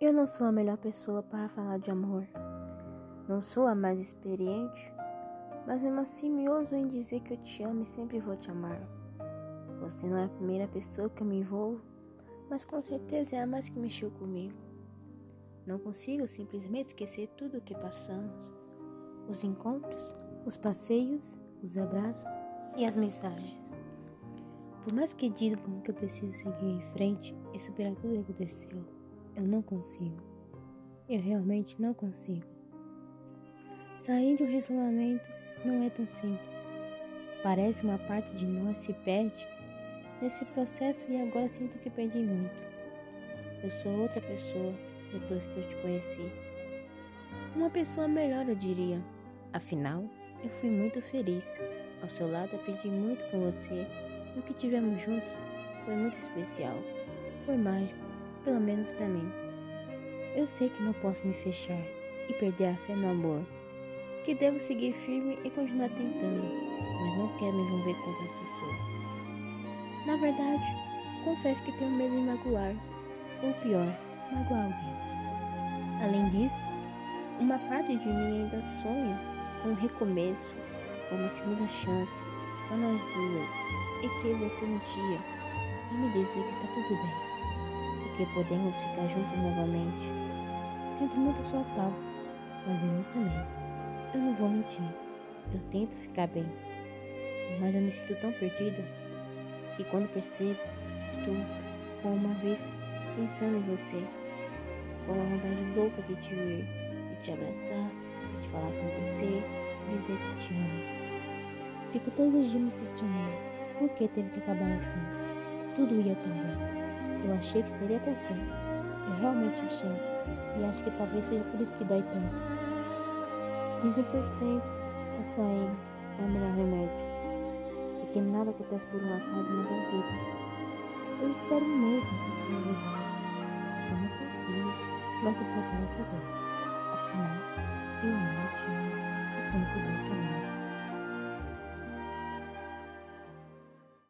Eu não sou a melhor pessoa para falar de amor. Não sou a mais experiente, mas mesmo assim me ouso em dizer que eu te amo e sempre vou te amar. Você não é a primeira pessoa que eu me envolvo, mas com certeza é a mais que mexeu comigo. Não consigo simplesmente esquecer tudo o que passamos: os encontros, os passeios, os abraços e as mensagens. Por mais que digam que eu preciso seguir em frente e superar tudo o que aconteceu, eu não consigo. Eu realmente não consigo. Sair de um relacionamento não é tão simples. Parece uma parte de nós se perde nesse processo e agora sinto que perdi muito. Eu sou outra pessoa depois que eu te conheci. Uma pessoa melhor, eu diria. Afinal, eu fui muito feliz. Ao seu lado aprendi muito com você e o que tivemos juntos foi muito especial. Foi mágico pelo menos para mim. Eu sei que não posso me fechar e perder a fé no amor, que devo seguir firme e continuar tentando, mas não quero me envolver com outras pessoas. Na verdade, confesso que tenho medo de magoar, ou pior, magoar alguém. Além disso, uma parte de mim ainda sonha com um recomeço, com uma segunda chance para nós duas, e que você um dia me dizer que está tudo bem porque podemos ficar juntos novamente. Sinto muito sua falta, mas é muita mesmo. Eu não vou mentir, eu tento ficar bem, mas eu me sinto tão perdida que quando percebo, estou com uma vez pensando em você, com uma vontade louca de te ver, de te abraçar, de falar com você, dizer que te amo. Fico todos os dias me questionando por que teve que acabar assim. Tudo ia tão bem. Eu achei que seria sempre. Eu realmente achei. E acho que talvez seja por isso que dói tanto. Dizem que o tempo é só ele, é o melhor remédio. E que nada acontece por um acaso nas vidas. Eu espero mesmo que seja verdade. Eu não consigo mais suportar essa. Afinal, eu ainda te amo e sempre.